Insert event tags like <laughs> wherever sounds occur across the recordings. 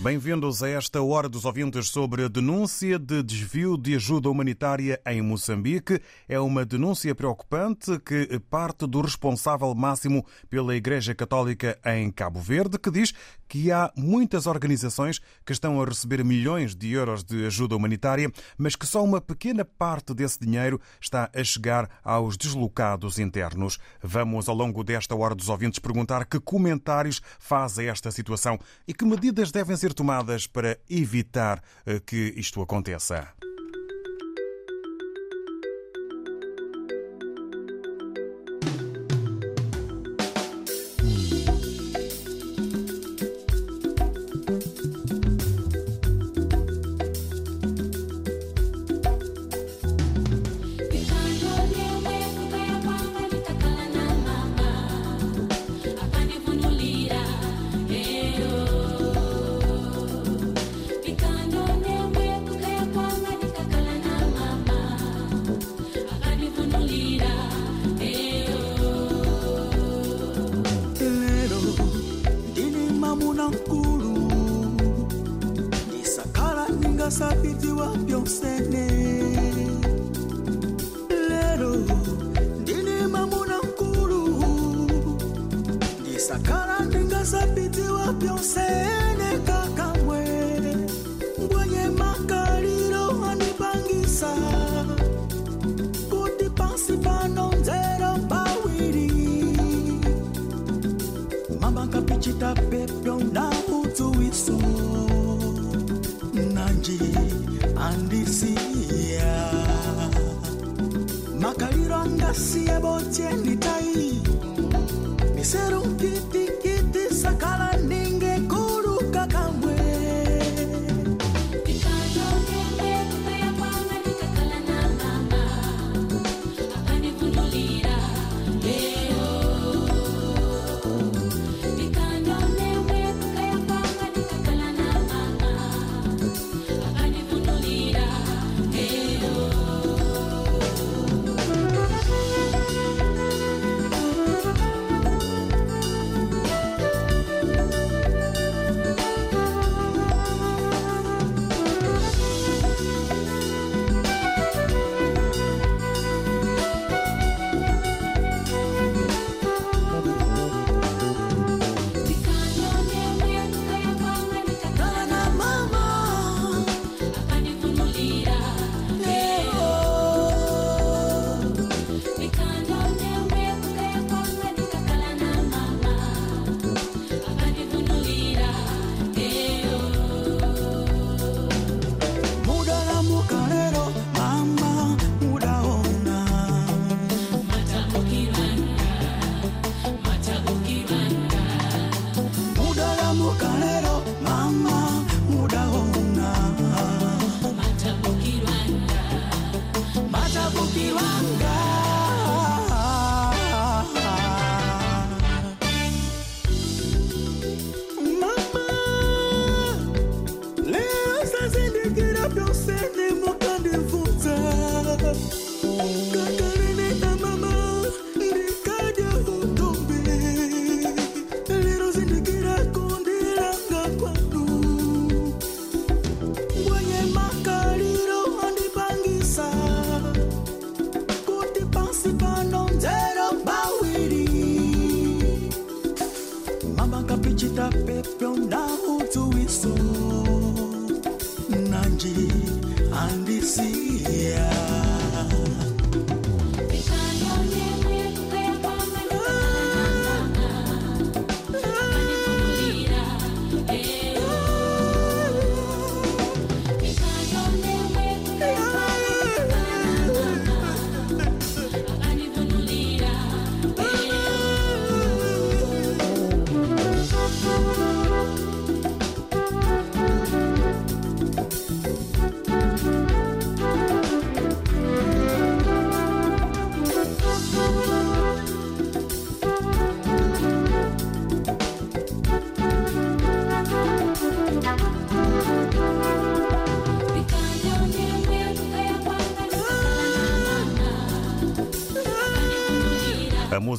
Bem-vindos a esta Hora dos Ouvintes sobre a denúncia de desvio de ajuda humanitária em Moçambique. É uma denúncia preocupante que parte do responsável máximo pela Igreja Católica em Cabo Verde, que diz que há muitas organizações que estão a receber milhões de euros de ajuda humanitária, mas que só uma pequena parte desse dinheiro está a chegar aos deslocados internos. Vamos, ao longo desta Hora dos Ouvintes, perguntar que comentários faz a esta situação e que medidas devem ser tomadas para evitar eh, que isto aconteça.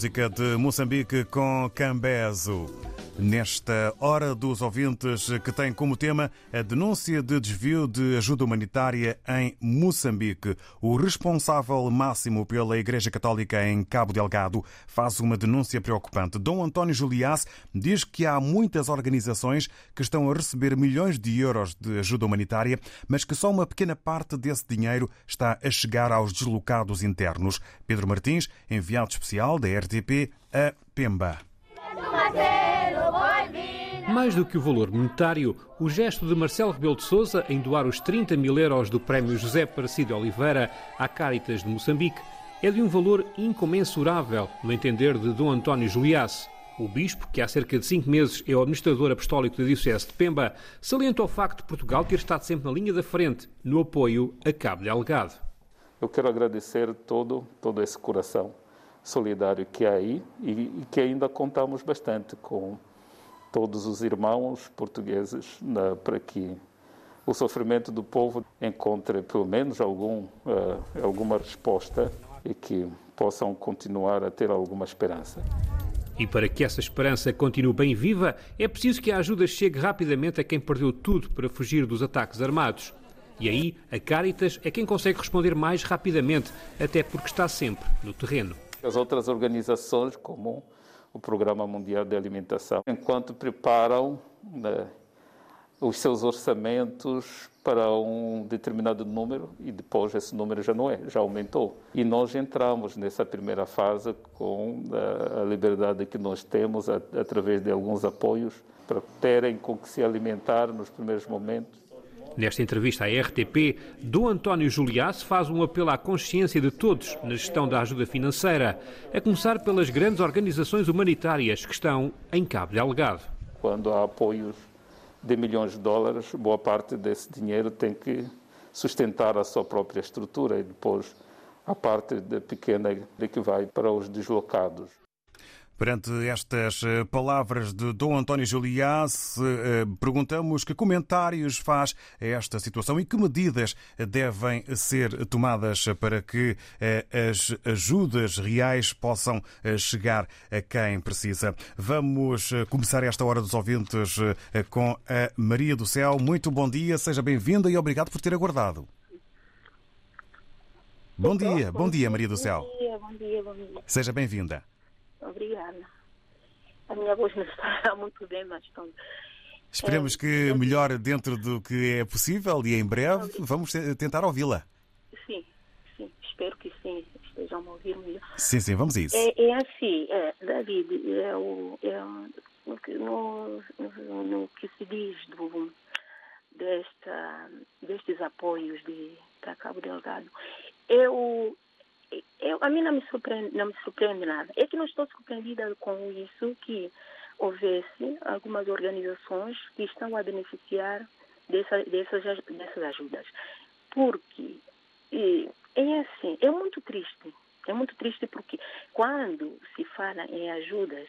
Música de Moçambique com Cambezo. Nesta hora dos ouvintes que tem como tema a denúncia de desvio de ajuda humanitária em Moçambique. O responsável máximo pela Igreja Católica em Cabo Delgado faz uma denúncia preocupante. Dom António Juliás diz que há muitas organizações que estão a receber milhões de euros de ajuda humanitária, mas que só uma pequena parte desse dinheiro está a chegar aos deslocados internos. Pedro Martins, enviado especial da RTP a Pemba. Mais do que o valor monetário, o gesto de Marcelo Rebelo de Sousa em doar os 30 mil euros do Prémio José Aparecido Oliveira à Caritas de Moçambique é de um valor incomensurável, no entender de Dom António Juliás. O bispo, que há cerca de cinco meses é o administrador apostólico da Diocese de Pemba, salientou o facto de Portugal ter estado sempre na linha da frente no apoio a Cabo Delgado. Eu quero agradecer todo, todo esse coração solidário que há aí e, e que ainda contamos bastante com todos os irmãos portugueses para que o sofrimento do povo encontre pelo menos algum, uh, alguma resposta e que possam continuar a ter alguma esperança. E para que essa esperança continue bem viva, é preciso que a ajuda chegue rapidamente a quem perdeu tudo para fugir dos ataques armados. E aí, a Caritas é quem consegue responder mais rapidamente, até porque está sempre no terreno. As outras organizações, como o Programa Mundial de Alimentação, enquanto preparam né, os seus orçamentos para um determinado número e depois esse número já não é, já aumentou. E nós entramos nessa primeira fase com a, a liberdade que nós temos através de alguns apoios para terem com que se alimentar nos primeiros momentos. Nesta entrevista à RTP, Dom António Juliás faz um apelo à consciência de todos na gestão da ajuda financeira, a começar pelas grandes organizações humanitárias que estão em Cabo Delgado. Quando há apoios de milhões de dólares, boa parte desse dinheiro tem que sustentar a sua própria estrutura e depois a parte pequena que vai para os deslocados. Perante estas eh, palavras de Dom António Juliás, eh, perguntamos que comentários faz a esta situação e que medidas devem ser tomadas para que eh, as ajudas reais possam chegar a quem precisa. Vamos começar esta hora dos ouvintes com a Maria do Céu. Muito bom dia, seja bem-vinda e obrigado por ter aguardado. Bom dia, bom dia, Maria do Céu. Bom dia, bom dia, bom dia. Seja bem-vinda. Obrigada. A minha voz não está muito bem, mas pronto. Esperemos que melhore dentro do que é possível e em breve vamos tentar ouvi-la. Sim, sim, espero que sim, estejam a ouvir melhor. Sim, sim, vamos a isso. É, é assim, é, David, é o, é, no, no, no que se diz do, desta, destes apoios de, para Cabo Delgado, é o, eu, a mim não me, surpreende, não me surpreende nada. É que não estou surpreendida com isso que houvesse algumas organizações que estão a beneficiar dessa, dessas, dessas ajudas. Porque e, é assim, é muito triste. É muito triste porque quando se fala em ajudas,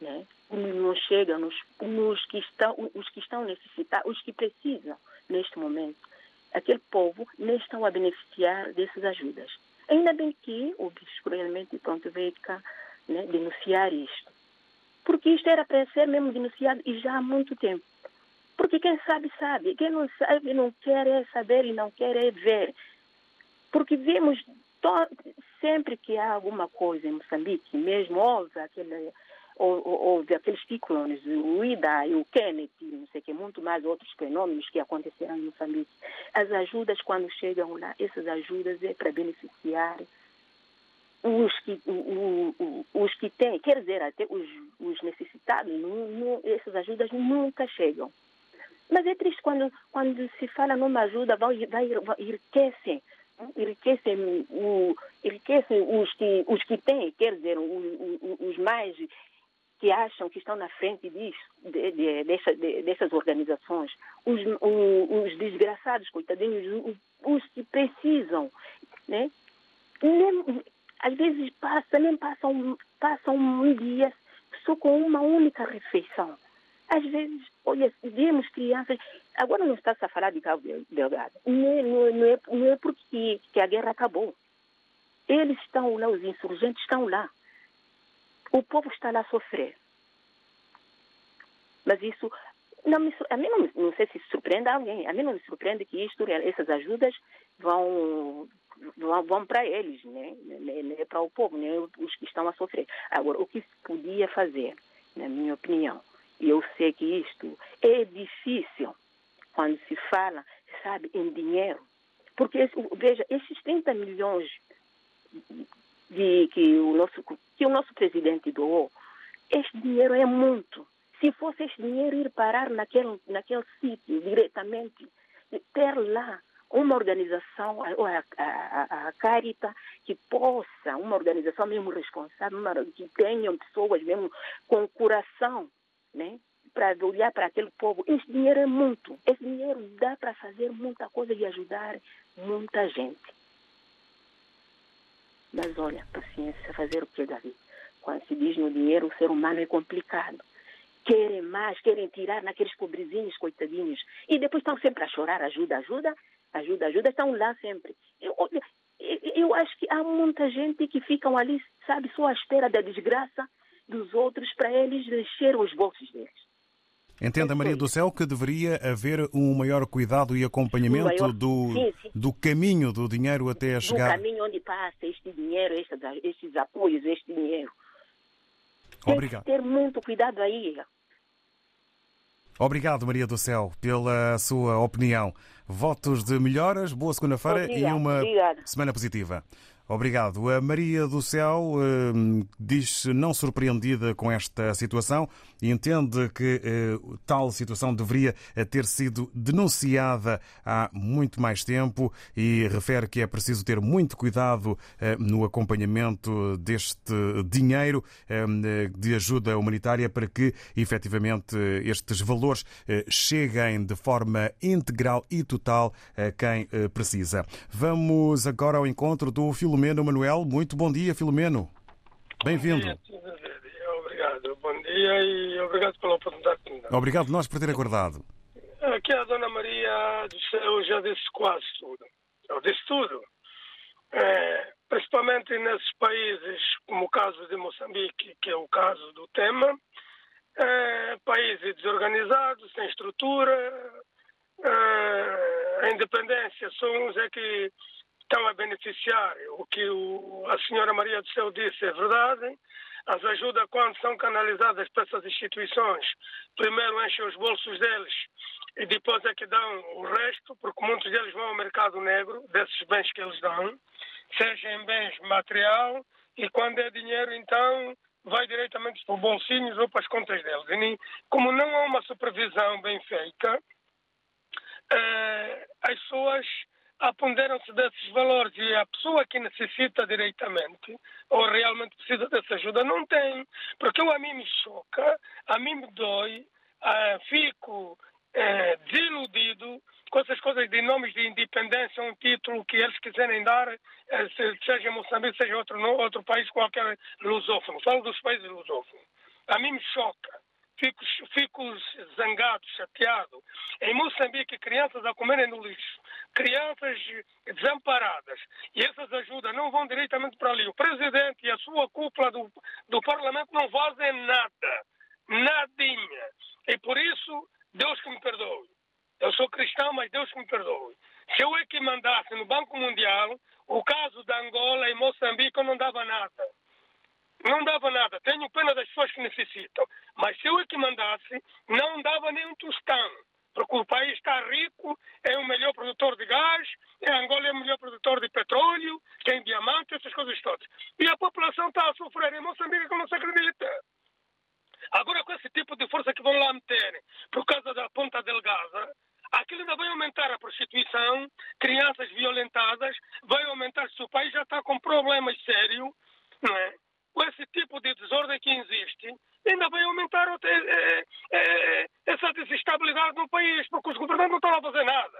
né, não chega nos, nos que estão, os que estão necessitados, os que precisam neste momento. Aquele povo não estão a beneficiar dessas ajudas. Ainda bem que o bispo realmente pronto, veio cá né, denunciar isto. Porque isto era para ser mesmo denunciado e já há muito tempo. Porque quem sabe, sabe. Quem não sabe, não quer é saber e não quer é ver. Porque vemos sempre que há alguma coisa em Moçambique, mesmo houve aquele houve aqueles ciclones, o Ida e o Kenneth, não sei que, muito mais outros fenômenos que aconteceram em Moçambique. As ajudas, quando chegam lá, essas ajudas é para beneficiar os que, o, o, os que têm, quer dizer, até os, os necessitados, não, não, essas ajudas nunca chegam. Mas é triste quando, quando se fala numa ajuda, vai, vai, vai enriquecem, enriquecem, o, enriquecem os, que, os que têm, quer dizer, os, os mais que acham que estão na frente disso, de, de, dessa, de, dessas organizações, os, os, os desgraçados, coitadinhos, os, que precisam, né? Nem, às vezes passa, nem passam, passam um dia só com uma única refeição. Às vezes, olha, vemos crianças, agora não está-se a falar de Cabo Delgado, não é, não, é, não é porque que a guerra acabou. Eles estão lá, os insurgentes estão lá O povo está lá a sofrer. Mas isso, não me, a mim não, não sei se surpreende alguém, a mim não me surpreende que isto, essas ajudas vão, vão, vão para eles, né? não é para o povo, nem né? os que estão a sofrer. Agora, o que se podia fazer, na minha opinião, e eu sei que isto é difícil quando se fala, sabe, em dinheiro. Porque, veja, esses 30 milhões de, que, o nosso, que o nosso presidente doou, este dinheiro é muito. Se fosse este dinheiro ir parar naquele, naquele sítio diretamente, ter lá uma organização, a, a, a Carita, que possa, uma organização mesmo responsável, uma, que tenham pessoas mesmo com coração, né? para olhar para aquele povo. Esse dinheiro é muito. Esse dinheiro dá para fazer muita coisa e ajudar muita gente. Mas olha, paciência, fazer o que, Davi? Quando se diz no dinheiro, o ser humano é complicado. Querem mais, querem tirar naqueles pobrezinhos, coitadinhos. E depois estão sempre a chorar, ajuda, ajuda, ajuda, ajuda, estão lá sempre. Eu, eu acho que há muita gente que ficam ali, sabe, só à espera da desgraça dos outros para eles encher os bolsos deles. Entenda, Maria do Céu, que deveria haver um maior cuidado e acompanhamento maior... do, sim, sim. do caminho do dinheiro até a chegar. Do caminho onde passa este dinheiro, estes, estes apoios, este dinheiro. Obrigado. Tem que ter muito cuidado aí. Obrigado, Maria do Céu, pela sua opinião. Votos de melhoras, boa segunda-feira e uma obrigado. semana positiva. Obrigado. A Maria do Céu eh, diz-se não surpreendida com esta situação e entende que eh, tal situação deveria eh, ter sido denunciada há muito mais tempo e refere que é preciso ter muito cuidado eh, no acompanhamento deste dinheiro eh, de ajuda humanitária para que efetivamente estes valores eh, cheguem de forma integral e total a quem precisa. Vamos agora ao encontro do Filomeno Filomeno Manuel. Muito bom dia, Filomeno. Bem-vindo. Obrigado. Bom dia e obrigado pela oportunidade. Obrigado nós por ter acordado. Aqui a Dona Maria do Céu já disse quase tudo. Eu disse tudo. É, principalmente nesses países, como o caso de Moçambique, que é o caso do tema, é, países desorganizados, sem estrutura, é, a independência são uns é que estão a beneficiar. O que o, a senhora Maria do Céu disse é verdade. As ajudas, quando são canalizadas para essas instituições, primeiro enchem os bolsos deles e depois é que dão o resto, porque muitos deles vão ao mercado negro desses bens que eles dão, seja em bens material, e quando é dinheiro, então vai diretamente para os bolsinhos ou para as contas deles. E como não há uma supervisão bem feita, eh, as pessoas aponderam-se desses valores e a pessoa que necessita diretamente ou realmente precisa dessa ajuda não tem. Porque eu, a mim me choca, a mim me dói, uh, fico uh, desiludido com essas coisas de nomes de independência, um título que eles quiserem dar, uh, seja Moçambique, seja outro, outro país qualquer lusófono. Falo dos países lusófonos. A mim me choca fico, fico zangado, chateado. Em Moçambique, crianças a comerem no lixo, crianças desamparadas, e essas ajudas não vão diretamente para ali. O presidente e a sua cúpula do, do parlamento não fazem nada, nadinha. E por isso, Deus que me perdoe. Eu sou cristão, mas Deus que me perdoe. Se eu é que mandasse no Banco Mundial, o caso da Angola e Moçambique, eu não dava nada. Não dava nada. Tenho pena das pessoas que necessitam. Mas se eu é que mandasse, não dava nem um tostão. Porque o país está rico, é o melhor produtor de gás, é Angola é o melhor produtor de petróleo, tem diamante, essas coisas todas. E a população está a sofrer. Em Moçambique que não se acredita. Agora, com esse tipo de força que vão lá meter por causa da ponta delgada, aquilo ainda vai aumentar a prostituição, crianças violentadas, vai aumentar se o país já está com problemas sérios, não é? com esse tipo de desordem que existe, ainda vai aumentar é, é, essa desestabilidade no país, porque os governantes não estão a fazer nada.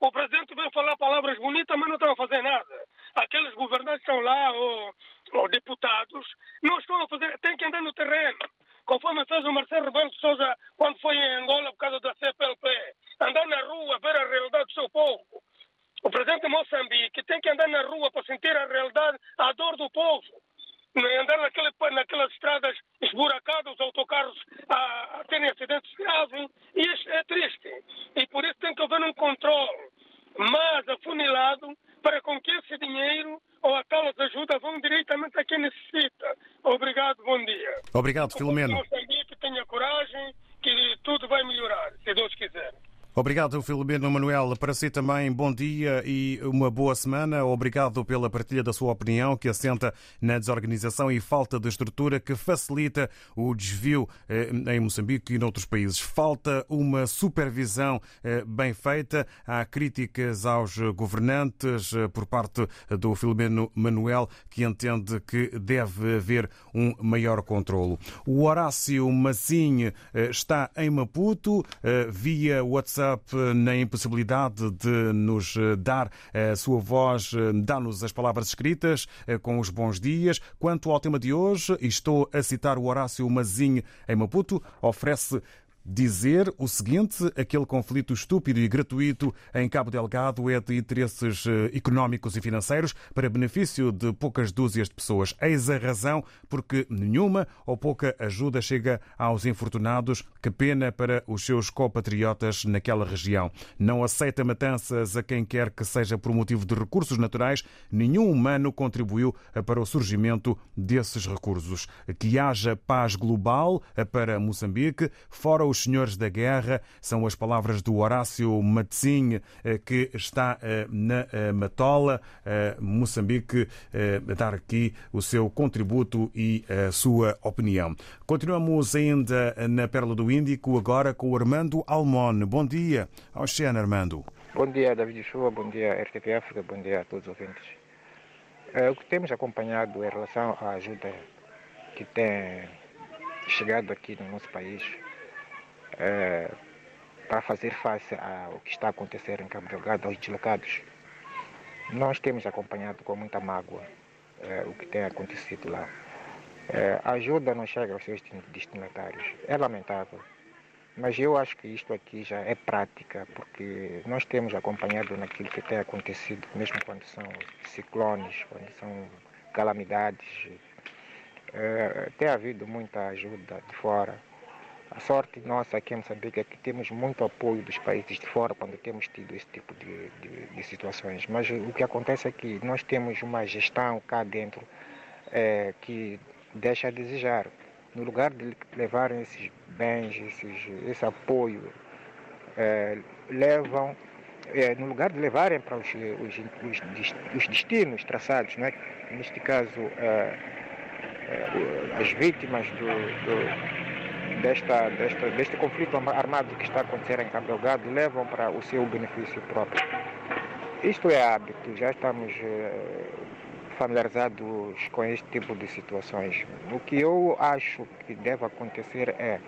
O presidente vem falar palavras bonitas, mas não estão a fazer nada. Aqueles governantes estão lá, ou, ou deputados, não estão a fazer, têm que andar no terreno. Conforme fez o Marcelo Rebelo de Sousa quando foi em Angola por causa da CPLP. Andar na rua, ver a realidade do seu povo. O presidente de Moçambique tem que andar na rua para sentir a realidade, a dor do povo. É? Andar naquele, naquelas estradas esburacadas, os autocarros a, a terem acidentes graves, e isso é triste. E por isso tem que haver um controle mais afunilado para com que esse dinheiro ou aquelas ajudas vão diretamente a quem necessita. Obrigado, bom dia. Obrigado, Filomeno. Que tenha coragem, que tudo vai melhorar, se Deus quiser. Obrigado, Filomeno Manuel. Para si também, bom dia e uma boa semana. Obrigado pela partilha da sua opinião, que assenta na desorganização e falta de estrutura que facilita o desvio eh, em Moçambique e noutros países. Falta uma supervisão eh, bem feita. Há críticas aos governantes eh, por parte do Filomeno Manuel, que entende que deve haver um maior controlo. O Horácio Massinho está em Maputo, via WhatsApp na impossibilidade de nos dar a sua voz, dá-nos as palavras escritas com os bons dias. Quanto ao tema de hoje, estou a citar o Horácio Mazinho em Maputo, oferece dizer o seguinte: aquele conflito estúpido e gratuito em Cabo Delgado é de interesses económicos e financeiros para benefício de poucas dúzias de pessoas. Eis a razão porque nenhuma ou pouca ajuda chega aos infortunados. Que pena para os seus compatriotas naquela região. Não aceita matanças a quem quer que seja por motivo de recursos naturais. Nenhum humano contribuiu para o surgimento desses recursos. Que haja paz global para Moçambique, fora os os senhores da guerra, são as palavras do Horácio Matzinho, que está na Matola, Moçambique, a dar aqui o seu contributo e a sua opinião. Continuamos ainda na Pérola do Índico, agora com o Armando Almone. Bom dia, Oceano Armando. Bom dia, David Chua, bom dia, RTP África, bom dia a todos os ouvintes. o que temos acompanhado em relação à ajuda que tem chegado aqui no nosso país é, para fazer face ao que está a acontecer em Cabo Delgado, aos deslocados. Nós temos acompanhado com muita mágoa é, o que tem acontecido lá. É, a ajuda não chega aos seus destinatários. É lamentável. Mas eu acho que isto aqui já é prática, porque nós temos acompanhado naquilo que tem acontecido, mesmo quando são ciclones, quando são calamidades. É, tem havido muita ajuda de fora. A sorte nossa aqui em Moçambique é que temos muito apoio dos países de fora quando temos tido esse tipo de, de, de situações. Mas o que acontece é que nós temos uma gestão cá dentro é, que deixa a desejar. No lugar de levarem esses bens, esses, esse apoio, é, levam, é, no lugar de levarem para os, os, os, os destinos traçados, não é? neste caso é, é, as vítimas do, do desta, desta, deste conflito armado que está a acontecer em Cabo Delgado levam para o seu benefício próprio. Isto é hábito, já estamos eh, familiarizados com este tipo de situações. O que eu acho que deve acontecer é,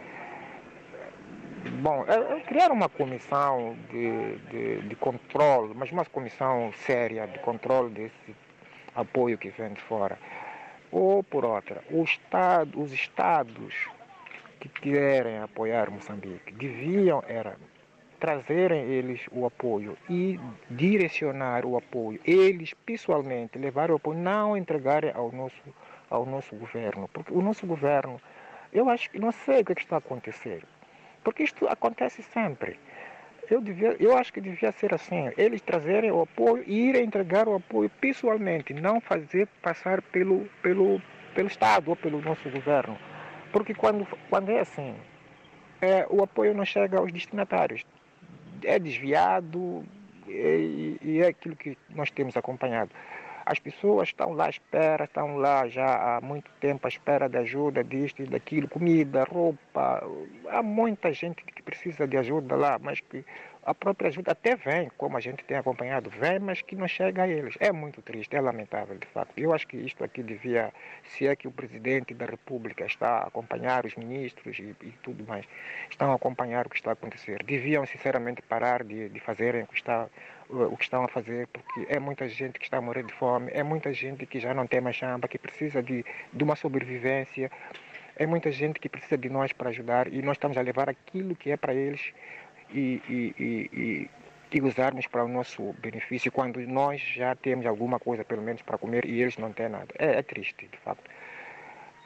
bom, é, é criar uma comissão de, de, de controle, mas uma comissão séria de controle desse apoio que vem de fora. Ou, por outra, estado, os estados que querem apoiar Moçambique deviam era trazerem eles o apoio e direcionar o apoio, eles pessoalmente levar o apoio, não entregarem ao nosso, ao nosso governo, porque o nosso governo, eu acho que não sei o que, é que está a acontecer, porque isto acontece sempre. Eu, devia, eu acho que devia ser assim, eles trazerem o apoio e irem entregar o apoio pessoalmente, não fazer passar pelo, pelo, pelo Estado ou pelo nosso governo. Porque quando, quando é assim, é, o apoio não chega aos destinatários. É desviado e, e é aquilo que nós temos acompanhado. As pessoas estão lá à espera, estão lá já há muito tempo à espera de ajuda, disto e daquilo, comida, roupa. Há muita gente que precisa de ajuda lá, mas que a própria ajuda até vem, como a gente tem acompanhado, vem, mas que não chega a eles. É muito triste, é lamentável, de fato. Eu acho que isto aqui devia, se é que o presidente da República está a acompanhar os ministros e, e tudo mais, estão a acompanhar o que está a acontecer, deviam sinceramente parar de, de fazerem o que, está, o que estão a fazer, porque é muita gente que está a morrer de fome, é muita gente que já não tem mais chamba, que precisa de, de uma sobrevivência. É muita gente que precisa de nós para ajudar e nós estamos a levar aquilo que é para eles e, e, e, e, usarmos para o nosso benefício quando nós já temos alguma coisa, pelo menos, para comer e eles não têm nada. É, é triste, de facto.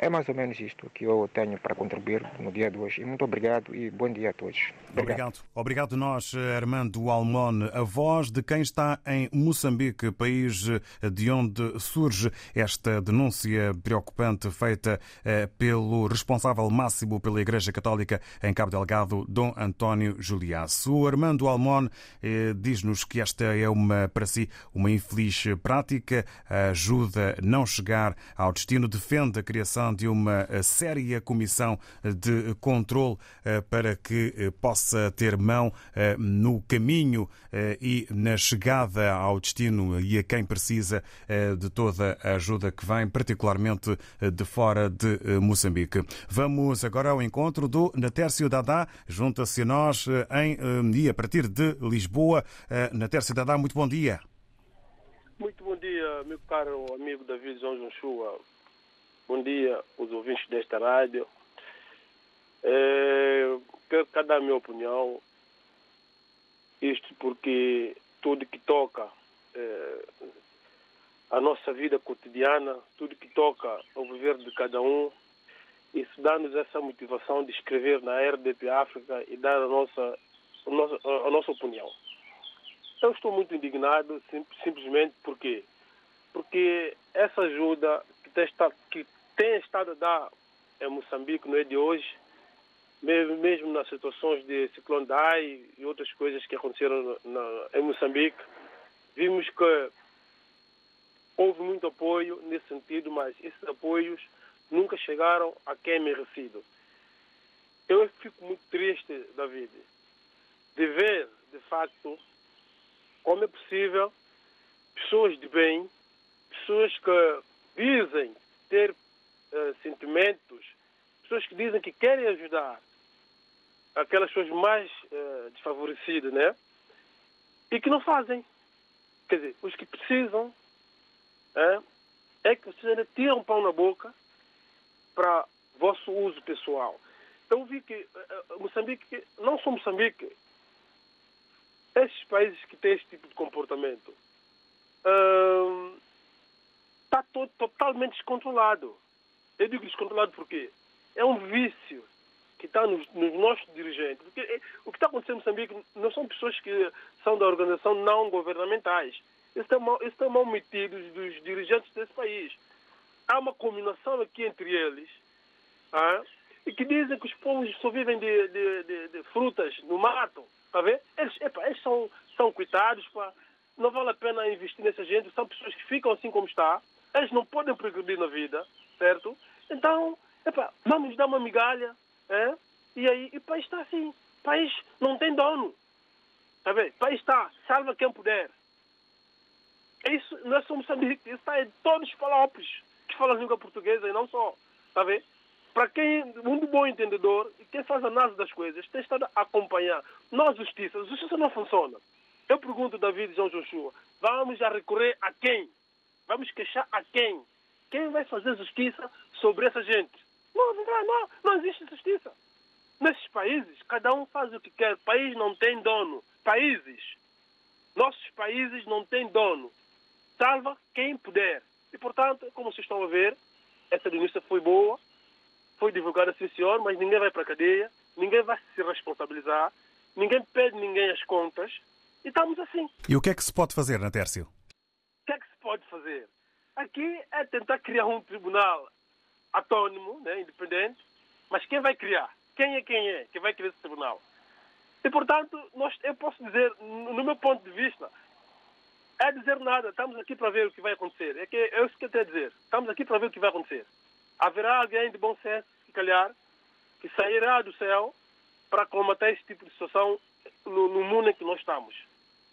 É mais ou menos isto que eu tenho para contribuir no dia de hoje. E muito obrigado e bom dia a todos. Obrigado. Obrigado nós, Armando Almon, a voz de quem está em Moçambique, país de onde surge esta denúncia preocupante feita eh, pelo responsável máximo pela Igreja Católica em Cabo Delgado, Dom António Juliaço. O Armando Almon eh, diz-nos que esta é uma, para si, uma infeliz prática, ajuda a não chegar ao destino, defende a criação de uma eh, séria comissão de controle para que possa ter mão no caminho e na chegada ao destino e a quem precisa de toda a ajuda que vem, particularmente de fora de Moçambique. Vamos agora ao encontro do Natércio Dadá, junta-se a nós em, e a partir de Lisboa. Natércio Dadá, muito bom dia. Muito bom dia, meu caro amigo David João Joshua. Bom dia, os ouvintes desta rádio. É, quero dar a minha opinião. Isto porque tudo que toca é, a nossa vida cotidiana, tudo que toca ao viver de cada um, isso dá-nos essa motivação de escrever na RDP África e dar a nossa, a nossa, a nossa opinião. Eu estou muito indignado sim, simplesmente porque porque essa ajuda que estado, que tem estado a dar em Moçambique não é de hoje, mesmo, mesmo nas situações de ciclone Dai e outras coisas que aconteceram na, em Moçambique, vimos que houve muito apoio nesse sentido, mas esses apoios nunca chegaram a quem é merecido. Eu fico muito triste, David, de ver, de facto, como é possível pessoas de bem, pessoas que dizem ter uh, sentimentos, pessoas que dizem que querem ajudar aquelas pessoas mais uh, desfavorecidas, né? E que não fazem. Quer dizer, os que precisam é, é que vocês ainda tiram pão na boca para vosso uso pessoal. Eu vi que uh, Moçambique, não só Moçambique, esses países que têm esse tipo de comportamento está uh, totalmente descontrolado. Eu digo descontrolado porque é um vício que está nos, nos, nossos dirigentes. Porque é, o que está acontecendo em Moçambique não são pessoas que são da organização não governamentais. Mal, estão mal metidos dos dirigentes desse país. Há uma combinação aqui entre eles ah, e que dizem que os povos só vivem de, de, de, de frutas no mato. Tá vendo? Eles, epa, eles são, são coitados, pá. não vale a pena investir nessa gente. São pessoas que ficam assim como está. Eles não podem progredir na vida, certo? Então, epa, vamos dar uma migalha. É? E aí, o país está assim. O país não tem dono. Tá vendo? O país está, salva quem puder. Isso não é só Moçambique, isso está em todos os palopes que falam língua portuguesa e não só. Tá vendo? Para quem, muito bom entendedor, e quem faz análise das coisas, tem estado a acompanhar. A justiça. A justiça não funciona. Eu pergunto, David João Joshua, vamos já recorrer a quem? Vamos queixar a quem? Quem vai fazer justiça sobre essa gente? Não, não, não, não existe justiça. Nesses países, cada um faz o que quer. O país não tem dono. Países, nossos países não têm dono. Salva quem puder. E, portanto, como vocês estão a ver, essa denúncia foi boa, foi divulgada, sim senhor, mas ninguém vai para a cadeia, ninguém vai se responsabilizar, ninguém pede ninguém as contas, e estamos assim. E o que é que se pode fazer, Natércio? O que é que se pode fazer? Aqui é tentar criar um tribunal autônomo, né, independente, mas quem vai criar? Quem é quem é que vai criar esse tribunal? E, portanto, nós, eu posso dizer, no meu ponto de vista, é dizer nada. Estamos aqui para ver o que vai acontecer. É, que, é isso que eu a dizer. Estamos aqui para ver o que vai acontecer. Haverá alguém de bom senso, se calhar, que sairá do céu para combater esse tipo de situação no, no mundo em que nós estamos.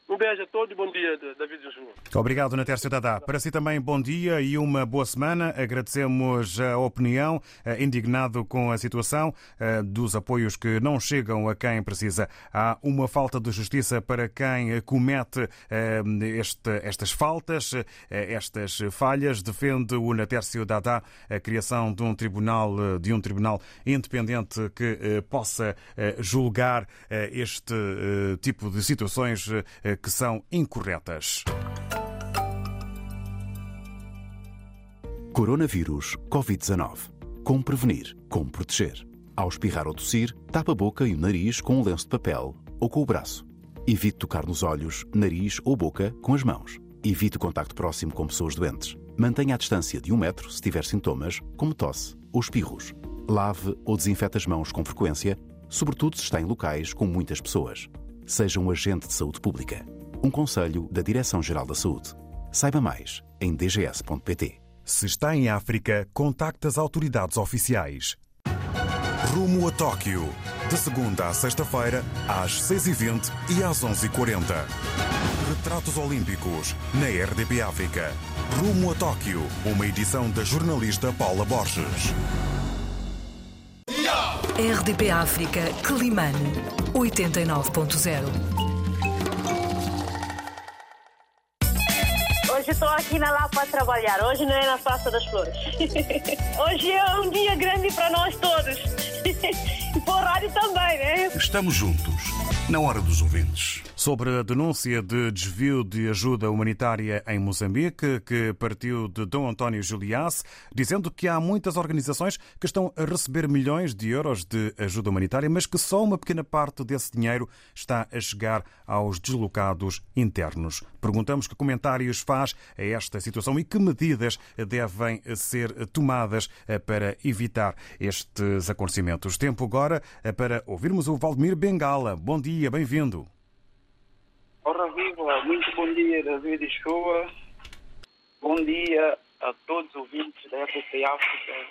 Um beijo a todos e bom dia, David Joshua. Obrigado, Natércio Dadá. Para si também, bom dia e uma boa semana. Agradecemos a opinião, eh, indignado com a situação eh, dos apoios que não chegam a quem precisa. Há uma falta de justiça para quem comete eh, este, estas faltas, estas falhas. Defende o Natércio Dadá a criação de um tribunal, de um tribunal independente que possa julgar este tipo de situações que são incorretas. Coronavírus Covid-19. Como prevenir? Como proteger? Ao espirrar ou tossir, tapa a boca e o nariz com um lenço de papel ou com o braço. Evite tocar nos olhos, nariz ou boca com as mãos. Evite o contacto próximo com pessoas doentes. Mantenha a distância de um metro se tiver sintomas, como tosse ou espirros. Lave ou desinfete as mãos com frequência, sobretudo se está em locais com muitas pessoas. Seja um agente de saúde pública. Um conselho da Direção-Geral da Saúde. Saiba mais em dgs.pt. Se está em África, contacte as autoridades oficiais. Rumo a Tóquio. De segunda a sexta-feira, às 6h20 e às 11h40. Retratos Olímpicos, na RDP África. Rumo a Tóquio. Uma edição da jornalista Paula Borges. RDP África, Climane, 89.0. Hoje estou aqui na Lapa a trabalhar. Hoje não é na Praça das Flores. <laughs> Hoje é um dia grande para nós todos. <laughs> E para o rádio também, né? Estamos juntos, na hora dos ouvintes. Sobre a denúncia de desvio de ajuda humanitária em Moçambique, que partiu de Dom António Juliasse, dizendo que há muitas organizações que estão a receber milhões de euros de ajuda humanitária, mas que só uma pequena parte desse dinheiro está a chegar aos deslocados internos. Perguntamos que comentários faz a esta situação e que medidas devem ser tomadas para evitar estes acontecimentos. Tempo agora para ouvirmos o Valdemir Bengala. Bom dia, bem-vindo. Ora viva, muito bom dia David Shoa. Bom dia a todos os ouvintes da RTP África.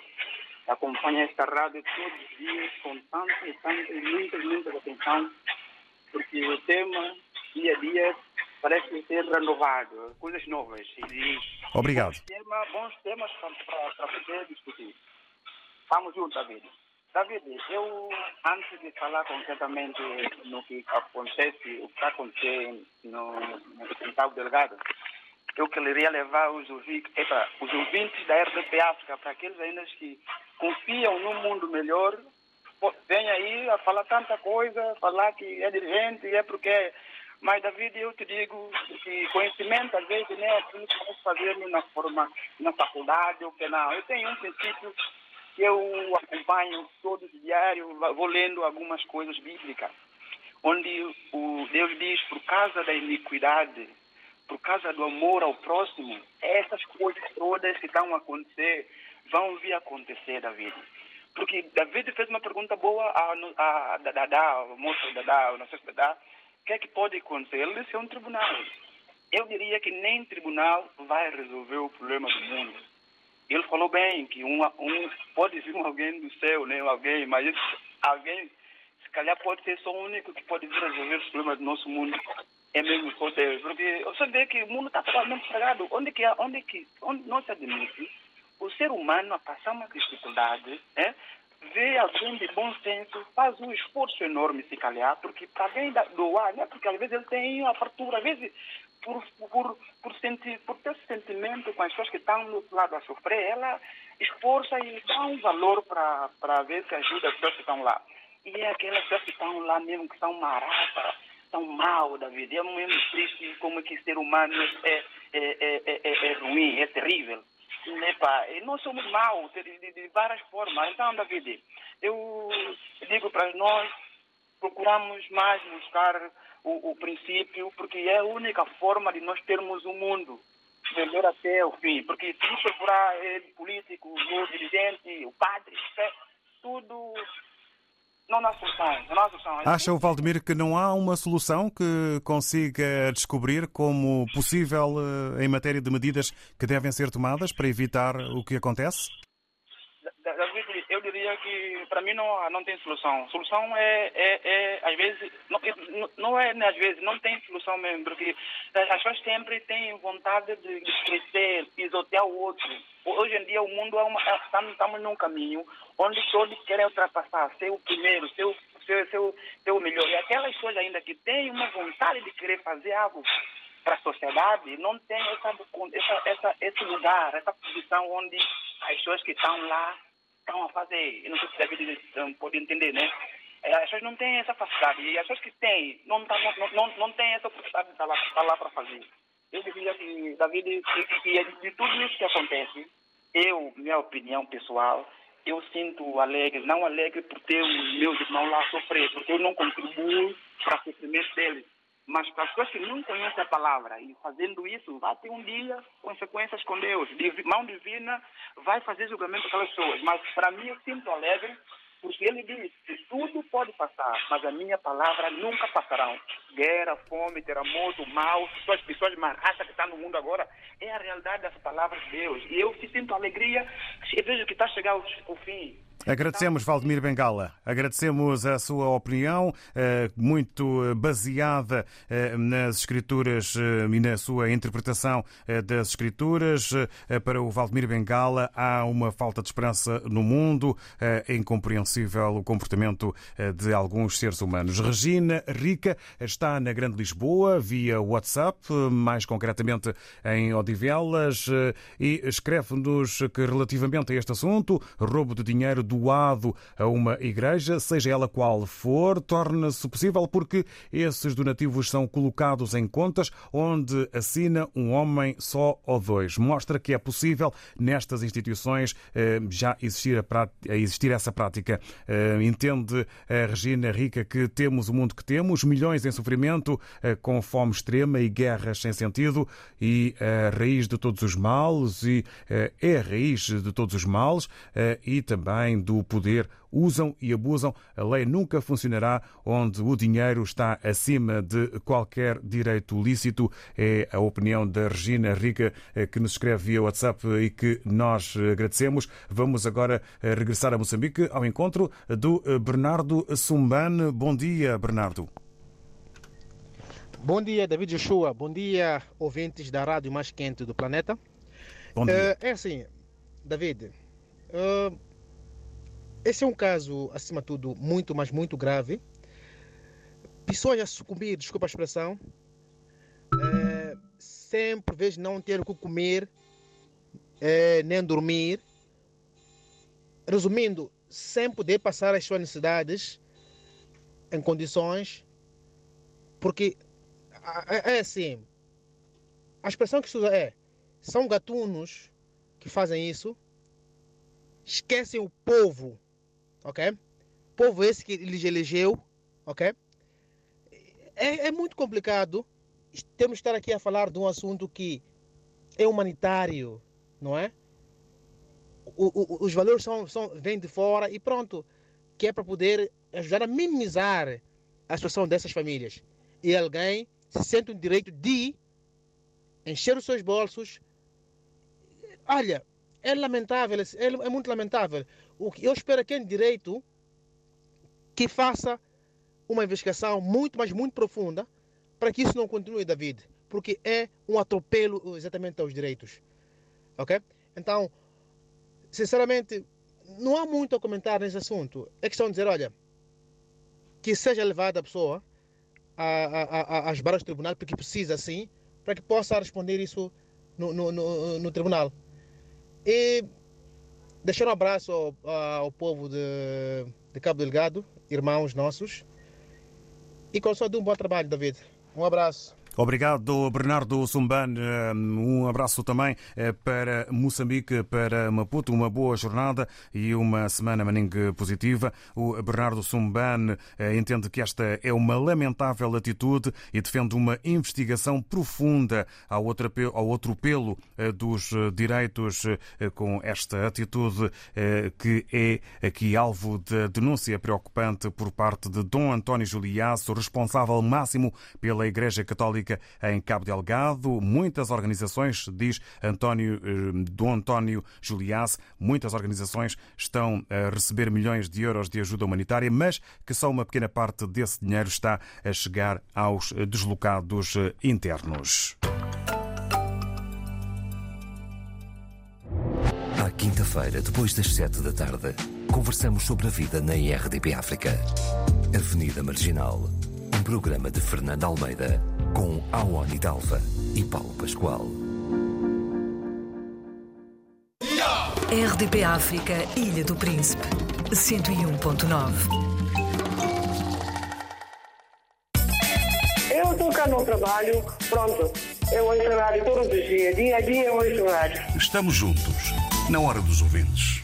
Acompanha esta rádio todos os dias com tanta e tanta e muita, muita atenção, porque o tema, dia a dia, parece ser renovado, coisas novas. E Obrigado. Bons, tema, bons temas para, para poder discutir. Vamos juntos, David. David, eu, antes de falar concretamente no que acontece, o que está acontecendo no, no Delgado, eu queria levar os ouvintes, epa, os ouvintes da RDP África, para aqueles ainda que confiam num mundo melhor, vem aí a falar tanta coisa, falar que é dirigente, é porque... Mas, David, eu te digo que conhecimento, às vezes, não é aquilo que vamos fazer na, forma, na faculdade ou que não. Eu tenho um princípio que eu acompanho todos os diários, vou lendo algumas coisas bíblicas, onde o Deus diz, por causa da iniquidade, por causa do amor ao próximo, essas coisas todas que estão a acontecer vão vir a acontecer, David. Porque David fez uma pergunta boa a, a, a Dadá, ao moço Dadá, Dadá, o que é que pode acontecer? Ele disse, é um tribunal. Eu diria que nem tribunal vai resolver o problema do mundo. Ele falou bem que um, um pode vir alguém do céu, né? Alguém, mas alguém, se calhar pode ser só o único que pode vir resolver os problemas do nosso mundo. É mesmo só Deus. Porque você vê que o mundo está totalmente estragado. Onde que, onde que, onde não se admite o ser humano a passar uma dificuldade, né? vê alguém de bom senso, faz um esforço enorme, se calhar, porque para alguém doar, né? porque às vezes ele tem a fartura, às vezes por, por, por, sentir, por ter sentimento com as pessoas que estão do lado a sofrer, ela esforça e dá um valor para ver se ajuda as pessoas que estão lá. E é aquelas pessoas que estão lá mesmo, que são maratas, são mal da vida. É mesmo triste como que ser humano é, é, é, é, é ruim, é terrível. Epa, nós somos maus de, de, de, várias formas. Então, David, eu digo para nós, procuramos mais buscar o, o, princípio, porque é a única forma de nós termos um mundo melhor até o fim. Porque se procurar é, político, o dirigente, o padre, é, tudo não há solução. Não há solução. Acha o Valdemir que não há uma solução que consiga descobrir como possível em matéria de medidas que devem ser tomadas para evitar o que acontece? Que para mim não, não tem solução. Solução é, é, é às vezes, não, não é às vezes, não tem solução mesmo, porque as pessoas sempre têm vontade de crescer, pisotear o outro. Hoje em dia o mundo é uma, estamos, estamos num caminho onde todos querem ultrapassar, ser o primeiro, ser o, o, ser o melhor. E aquelas pessoas ainda que têm uma vontade de querer fazer algo para a sociedade, não tem essa, essa, essa, esse lugar, essa posição onde as pessoas que estão lá estão a fazer. Eu não sei se David pode entender, né? As pessoas não têm essa facilidade. E as pessoas que têm, não, tá, não, não, não têm essa oportunidade de estar lá, estar lá para fazer. Eu diria que, David, que, que de tudo isso que acontece, eu, minha opinião pessoal, eu sinto alegre, não alegre por ter os meus irmãos lá a sofrer, porque eu não contribuo para o sofrimento deles. Mas para as pessoas que não conhecem a palavra e fazendo isso, vai ter um dia consequências com Deus. Mão divina vai fazer julgamento com aquelas pessoas. Mas para mim eu sinto alegre porque ele diz que tudo pode passar, mas a minha palavra nunca passará. Guerra, fome, terremoto, mal, pessoas, pessoas marraças que estão no mundo agora, é a realidade das palavras de Deus. E eu sinto alegria e vejo que está ao, ao fim. Agradecemos, Valdemir Bengala. Agradecemos a sua opinião, eh, muito baseada eh, nas escrituras eh, e na sua interpretação das escrituras. Para o Valdemir Bengala, há uma falta de esperança no mundo. É incompreensível o comportamento de alguns seres humanos. Regina Rica está na Grande Lisboa, via WhatsApp, mais concretamente em Odivelas, e escreve-nos que, relativamente a este assunto, roubo de dinheiro doado a uma igreja, seja ela qual for, torna-se possível porque esses donativos são colocados em contas onde assina um homem só ou dois. Mostra que é possível nestas instituições eh, já existir, a prá- a existir essa prática. Eh, Entende a Regina Rica que temos o mundo que temos, milhões em sofrimento, eh, com fome extrema e guerras sem sentido, e a raiz de todos os males, e é a raiz de todos os males, e também do poder. Usam e abusam. A lei nunca funcionará onde o dinheiro está acima de qualquer direito lícito. É a opinião da Regina Rica, eh, que nos escreve via WhatsApp e que nós eh, agradecemos. Vamos agora eh, regressar a Moçambique ao encontro do Bernardo Sumbane. Bom dia, Bernardo. Bom dia, David Joshua. Bom dia, ouvintes da rádio mais quente do planeta. Bom dia. É assim, David. Esse é um caso, acima de tudo, muito, mas muito grave. Pessoas a sucumbir, desculpa a expressão, eh, sem por vezes não ter o que comer, eh, nem dormir. Resumindo, sem poder passar as suas necessidades em condições, porque é é assim, a expressão que se usa é são gatunos que fazem isso, esquecem o povo, ok? Povo esse que lhes elegeu, ok? É, é muito complicado. Temos que estar aqui a falar de um assunto que é humanitário, não é? O- o- os valores são, são, vêm de fora e pronto, que é para poder ajudar a minimizar a situação dessas famílias. E alguém se sente o direito de encher os seus bolsos. Olha, é lamentável, é, é muito lamentável. O que eu espero é que é direito que faça uma investigação muito, mas muito profunda para que isso não continue, David, porque é um atropelo exatamente aos direitos. Ok? Então, sinceramente, não há muito a comentar nesse assunto. É questão de dizer, olha, que seja levada a pessoa às barras do tribunal, porque precisa sim, para que possa responder isso no, no, no, no tribunal. E deixar um abraço ao, ao povo de, de Cabo Delgado, irmãos nossos, e com só de um bom trabalho, David. Um abraço. Obrigado, Bernardo Sumbane. Um abraço também eh, para Moçambique, para Maputo. Uma boa jornada e uma semana maningue positiva. O Bernardo Sumbane eh, entende que esta é uma lamentável atitude e defende uma investigação profunda ao outro pelo eh, dos direitos com esta atitude que é aqui alvo de denúncia preocupante por parte de Dom António Juliaço, responsável máximo pela Igreja Católica em Cabo Delgado. Muitas organizações, diz António, eh, Dom António Juliaço, muitas organizações estão a receber milhões de euros de ajuda humanitária, mas que só uma pequena parte desse dinheiro está a chegar aos eh, deslocados eh, internos. À quinta-feira, depois das sete da tarde, conversamos sobre a vida na IRDP África. Avenida Marginal. Um programa de Fernando Almeida com Awani Dalva e Paulo Pascoal. RDP África, Ilha do Príncipe, 101.9. Eu estou cá no trabalho, pronto. Eu ouço rádio todos os dias, dia a dia eu ouço rádio. Estamos juntos, na hora dos ouvintes.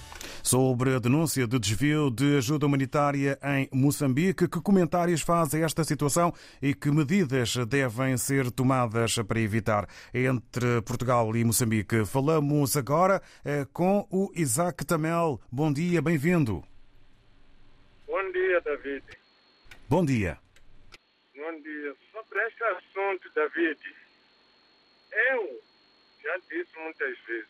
Sobre a denúncia de desvio de ajuda humanitária em Moçambique, que comentários faz a esta situação e que medidas devem ser tomadas para evitar entre Portugal e Moçambique? Falamos agora eh, com o Isaac Tamel. Bom dia, bem-vindo. Bom dia, David. Bom dia. Bom dia. Sobre este assunto, David, eu já disse muitas vezes,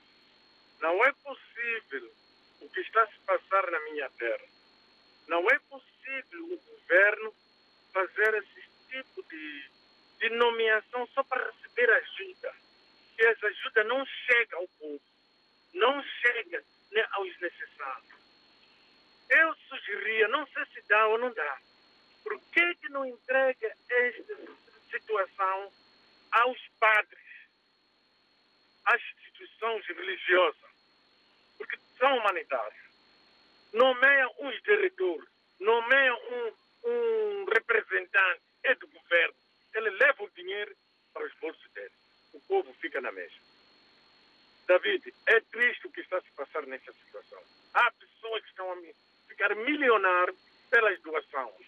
não é possível o que está a se passar na minha terra. Não é possível o governo fazer esse tipo de, de nomeação só para receber ajuda. E essa ajuda não chega ao povo, não chega né, aos necessários. Eu sugeria, não sei se dá ou não dá, por que, que não entrega esta situação aos padres, às instituições religiosas? Porque são humanitários. Nomeia um diretor, nomeia um, um representante, é do governo. Ele leva o dinheiro para os bolsos dele. O povo fica na mesa. David, é triste o que está a se passar nessa situação. Há pessoas que estão a ficar milionários pelas doações.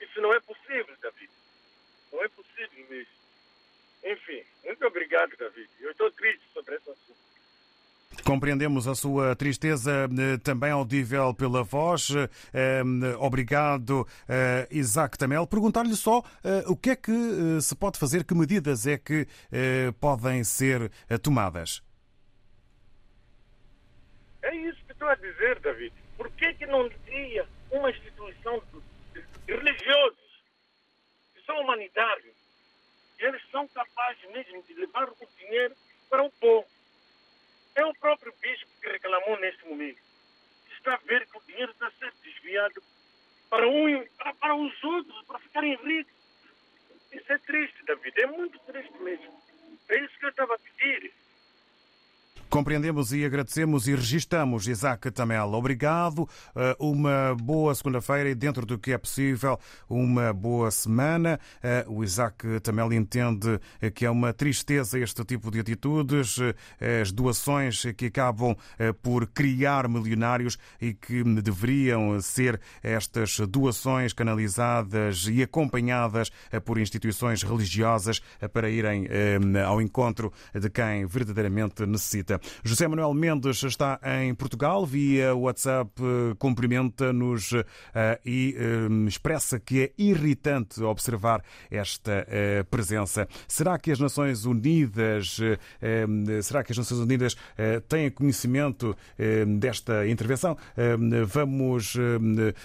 Isso não é possível, David. Não é possível mesmo. Enfim, muito obrigado, David. Eu estou triste sobre esse assunto. Compreendemos a sua tristeza eh, também audível pela voz. Eh, obrigado, eh, Isaac Tamel. Perguntar-lhe só o que é que se pode fazer, que medidas é que podem ser tomadas? É isso que estou a dizer, David. Por que, que não cria uma instituição de religiosos que são humanitários? Eles são capazes mesmo de levar o dinheiro para o povo. É o próprio bispo que reclamou neste momento. Está a ver que o dinheiro está ser desviado para, um, para, para os outros, para ficarem ricos. Isso é triste, David. É muito triste mesmo. É isso que eu estava a pedir. Compreendemos e agradecemos e registamos, Isaac Tamel. Obrigado. Eh, uma boa segunda-feira e, dentro do que é possível, uma boa semana. Eh, o Isaac Tamel entende que é uma tristeza este tipo de atitudes, eh, as doações que acabam por criar milionários e que deveriam ser estas doações canalizadas e acompanhadas por instituições religiosas para irem ao encontro de quem verdadeiramente necessita. José Manuel Mendes está em Portugal, via WhatsApp, cumprimenta-nos e expressa que é irritante observar esta presença. Será que as Nações Unidas, será que as Nações Unidas têm conhecimento desta intervenção? Vamos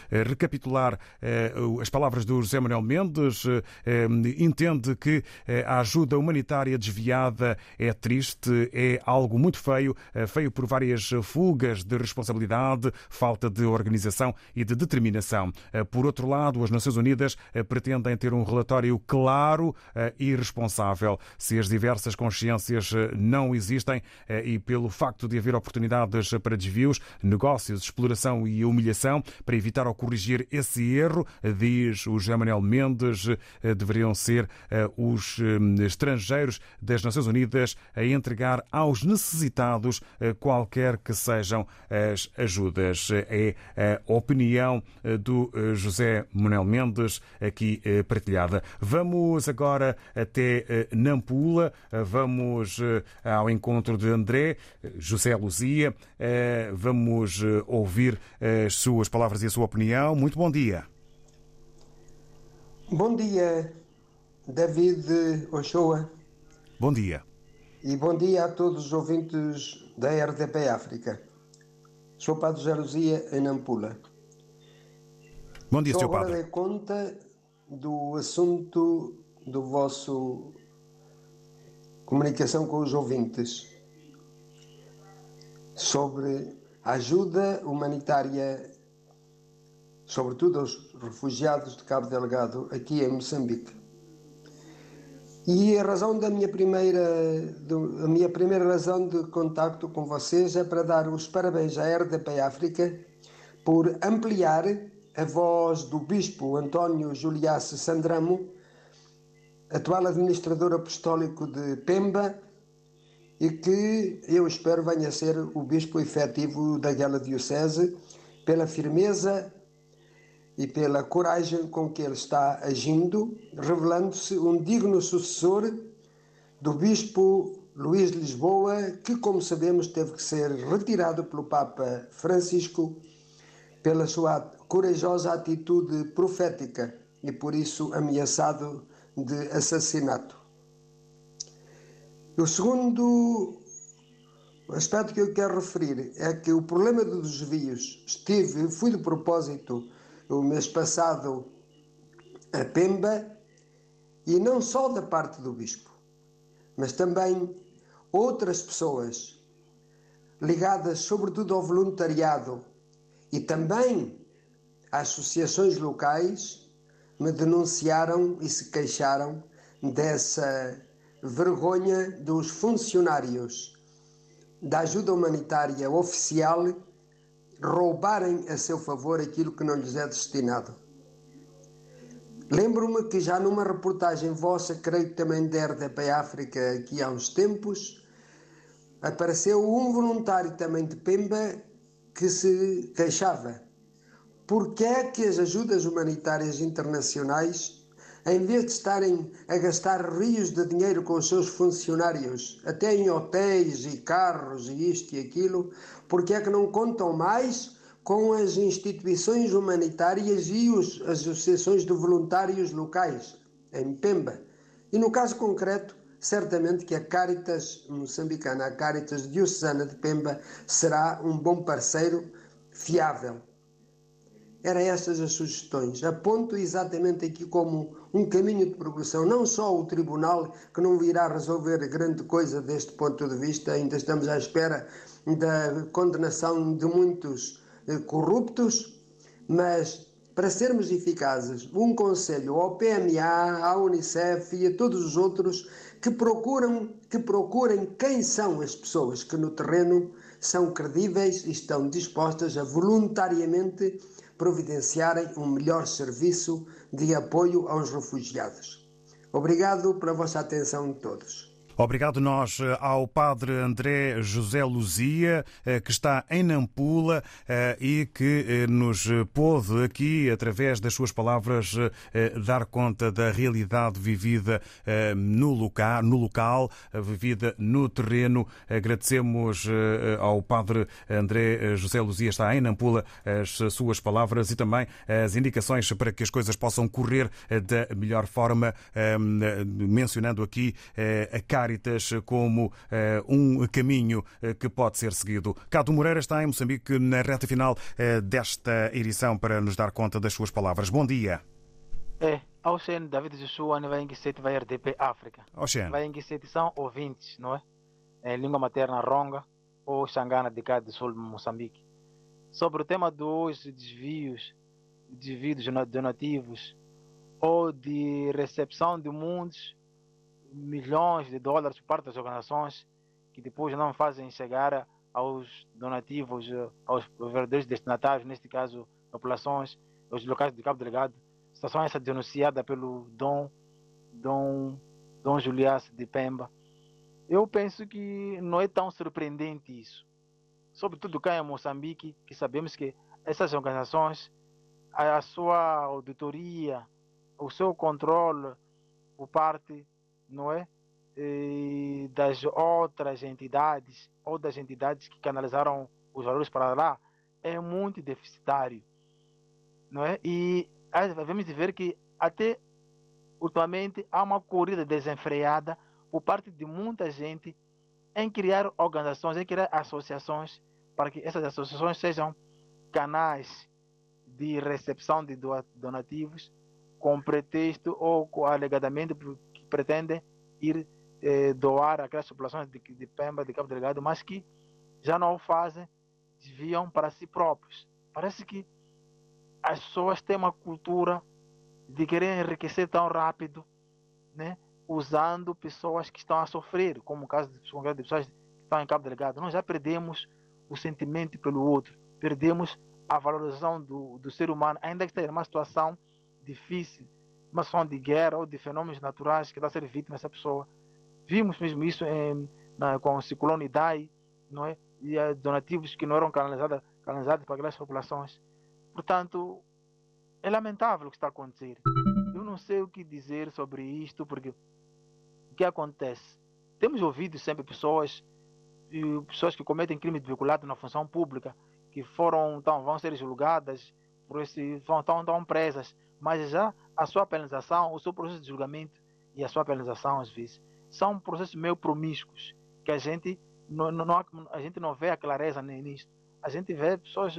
recapitular as palavras do José Manuel Mendes. Entende que a ajuda humanitária desviada é triste, é algo muito feio, feio por várias fugas de responsabilidade, falta de organização e de determinação. Por outro lado, as Nações Unidas pretendem ter um relatório claro e responsável. Se as diversas consciências não existem e pelo facto de haver oportunidades para desvios, negócios, exploração e humilhação, para evitar ou corrigir esse erro, diz o José Manuel Mendes, deveriam ser os estrangeiros das Nações Unidas a entregar aos necessitados qualquer que sejam as ajudas. É a opinião do José Manuel Mendes aqui partilhada. Vamos agora até Nampula, vamos ao encontro de André, José Luzia, vamos ouvir as suas palavras e a sua opinião. Muito bom dia. Bom dia, David Ochoa. Bom dia. E bom dia a todos os ouvintes da RDP África. Sou Padre José Luzia, em Nampula. Bom dia, Sr. Padre. de conta do assunto do vosso comunicação com os ouvintes sobre a ajuda humanitária, sobretudo aos refugiados de Cabo Delgado, aqui em Moçambique. E a razão da minha primeira, do- a minha primeira razão de contacto com vocês é para dar os parabéns à RDP África por ampliar a voz do Bispo António Juliace Sandramo, atual administrador apostólico de Pemba e que eu espero venha a ser o bispo efetivo daquela diocese pela firmeza e pela coragem com que ele está agindo, revelando-se um digno sucessor do bispo Luís de Lisboa, que, como sabemos, teve que ser retirado pelo Papa Francisco pela sua corajosa atitude profética e por isso ameaçado de assassinato. O segundo aspecto que eu quero referir é que o problema dos desvios estive, fui de propósito o mês passado a Pemba e não só da parte do bispo, mas também outras pessoas ligadas sobretudo ao voluntariado e também às associações locais me denunciaram e se queixaram dessa vergonha dos funcionários da ajuda humanitária oficial roubarem a seu favor aquilo que não lhes é destinado. Lembro-me que já numa reportagem vossa, creio que também da RDP África, aqui há uns tempos, apareceu um voluntário também de Pemba que se queixava. Por que é que as ajudas humanitárias internacionais, em vez de estarem a gastar rios de dinheiro com os seus funcionários, até em hotéis e carros e isto e aquilo, por que é que não contam mais com as instituições humanitárias e os, as associações de voluntários locais, em Pemba? E no caso concreto, certamente que a Caritas moçambicana, a Caritas diocesana de Pemba, será um bom parceiro fiável. Eram estas as sugestões. Aponto exatamente aqui como um caminho de progressão, não só o Tribunal, que não virá resolver grande coisa deste ponto de vista, ainda estamos à espera da condenação de muitos eh, corruptos, mas para sermos eficazes, um conselho ao PMA, à Unicef e a todos os outros que procuram que procurem quem são as pessoas que no terreno são credíveis e estão dispostas a voluntariamente providenciarem um melhor serviço de apoio aos refugiados. Obrigado pela vossa atenção de todos. Obrigado nós eh, ao padre André José Luzia, eh, que está em Nampula eh, e que nos pôde aqui, através das suas palavras, dar conta da realidade vivida no local, no local vivida no terreno. Agradecemos ao padre André José Luzia, está em Nampula, as suas palavras e também as indicações para que as coisas possam correr da melhor forma, mencionando aqui a Caritas como eh, um caminho eh, que pode ser seguido. Cado Moreira está em Moçambique na reta final eh, desta edição para nos dar conta das suas palavras. Bom dia. É, Ocean David Joshua vai em que vai RDP África. Ocean. Vai em que são ouvintes, não é? Em língua materna ronga ou xangana de cá do sul de Moçambique. Sobre o tema dos desvios, desvios donativos ou de recepção de mundos milhões de dólares por parte das organizações que depois não fazem chegar aos donativos, aos verdadeiros destinatários, neste caso populações, os locais de Cabo Delegado. Situação essa denunciada pelo Dom, Dom, Dom Juliás de Pemba. Eu penso que não é tão surpreendente isso. Sobretudo cá em Moçambique, que sabemos que essas organizações, a sua auditoria, o seu controle por parte não é? E das outras entidades ou das entidades que canalizaram os valores para lá é muito deficitário, não é? E devemos ver que até ultimamente há uma corrida desenfreada por parte de muita gente em criar organizações, em criar associações para que essas associações sejam canais de recepção de donativos com pretexto ou alegadamente pretendem ir eh, doar aquelas populações de, de Pemba, de Cabo Delgado, mas que já não o fazem, desviam para si próprios. Parece que as pessoas têm uma cultura de querer enriquecer tão rápido, né? usando pessoas que estão a sofrer, como o caso de pessoas que estão em Cabo Delgado. Nós já perdemos o sentimento pelo outro, perdemos a valorização do, do ser humano, ainda que esteja numa situação difícil, uma situação de guerra ou de fenômenos naturais que está a ser vítima essa pessoa. Vimos mesmo isso em, né, com o ciclone Idai, não é? E uh, donativos que não eram canalizados, canalizados para aquelas populações. Portanto, é lamentável o que está a acontecer. Eu não sei o que dizer sobre isto, porque o que acontece? Temos ouvido sempre pessoas, pessoas que cometem crime vinculado na função pública, que foram, então, vão ser julgadas, por esse, vão, estão, estão presas, mas já a sua penalização, o seu processo de julgamento e a sua penalização, às vezes, são processos meio promíscuos, que a gente não, não, a gente não vê a clareza nisto. A gente vê pessoas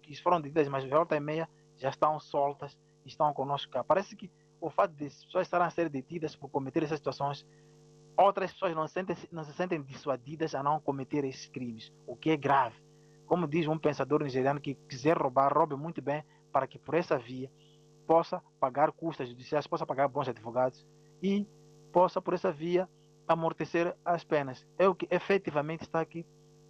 que foram detidas, mas volta e meia já estão soltas estão conosco cá. Parece que o fato de pessoas estarem a ser detidas por cometer essas situações, outras pessoas não se, sentem, não se sentem dissuadidas a não cometer esses crimes, o que é grave. Como diz um pensador nigeriano que quiser roubar, roube muito bem, para que por essa via possa pagar custas judiciais, possa pagar bons advogados e possa por essa via amortecer as penas. É o que efetivamente está aqui,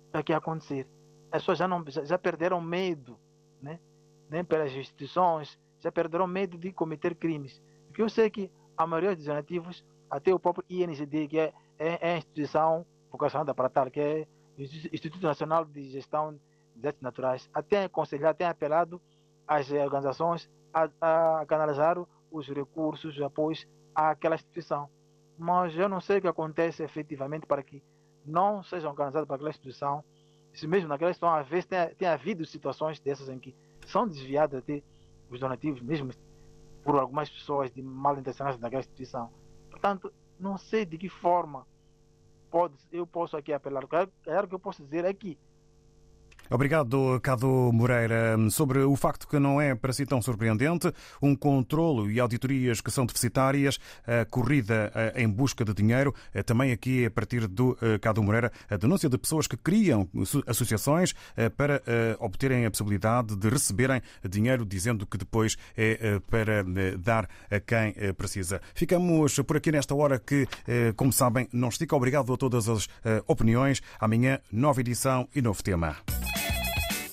está aqui a acontecer. As pessoas já, não, já, perderam medo, né? nem pelas instituições, já perderam medo de cometer crimes. Porque eu sei que a maioria dos donativos, até o próprio INGD, que é, é, é a instituição vocacionada para tal, que é o Instituto Nacional de Gestão de Desastres Naturais, até aconselhado, até apelado às organizações a, a canalizar os recursos, os apoios àquela instituição. Mas eu não sei o que acontece efetivamente para que não sejam organizados para aquela instituição. Se mesmo naquela instituição, às vezes, tem, tem havido situações dessas em que são desviados até os donativos, mesmo por algumas pessoas de mal intencionadas daquela instituição. Portanto, não sei de que forma pode, eu posso aqui apelar. O que eu posso dizer é que Obrigado, Cado Moreira. Sobre o facto que não é para si tão surpreendente um controlo e auditorias que são deficitárias, a corrida em busca de dinheiro, também aqui a partir do Cado Moreira, a denúncia de pessoas que criam associações para obterem a possibilidade de receberem dinheiro, dizendo que depois é para dar a quem precisa. Ficamos por aqui nesta hora que, como sabem, não estica. Obrigado a todas as opiniões. Amanhã, nova edição e novo tema.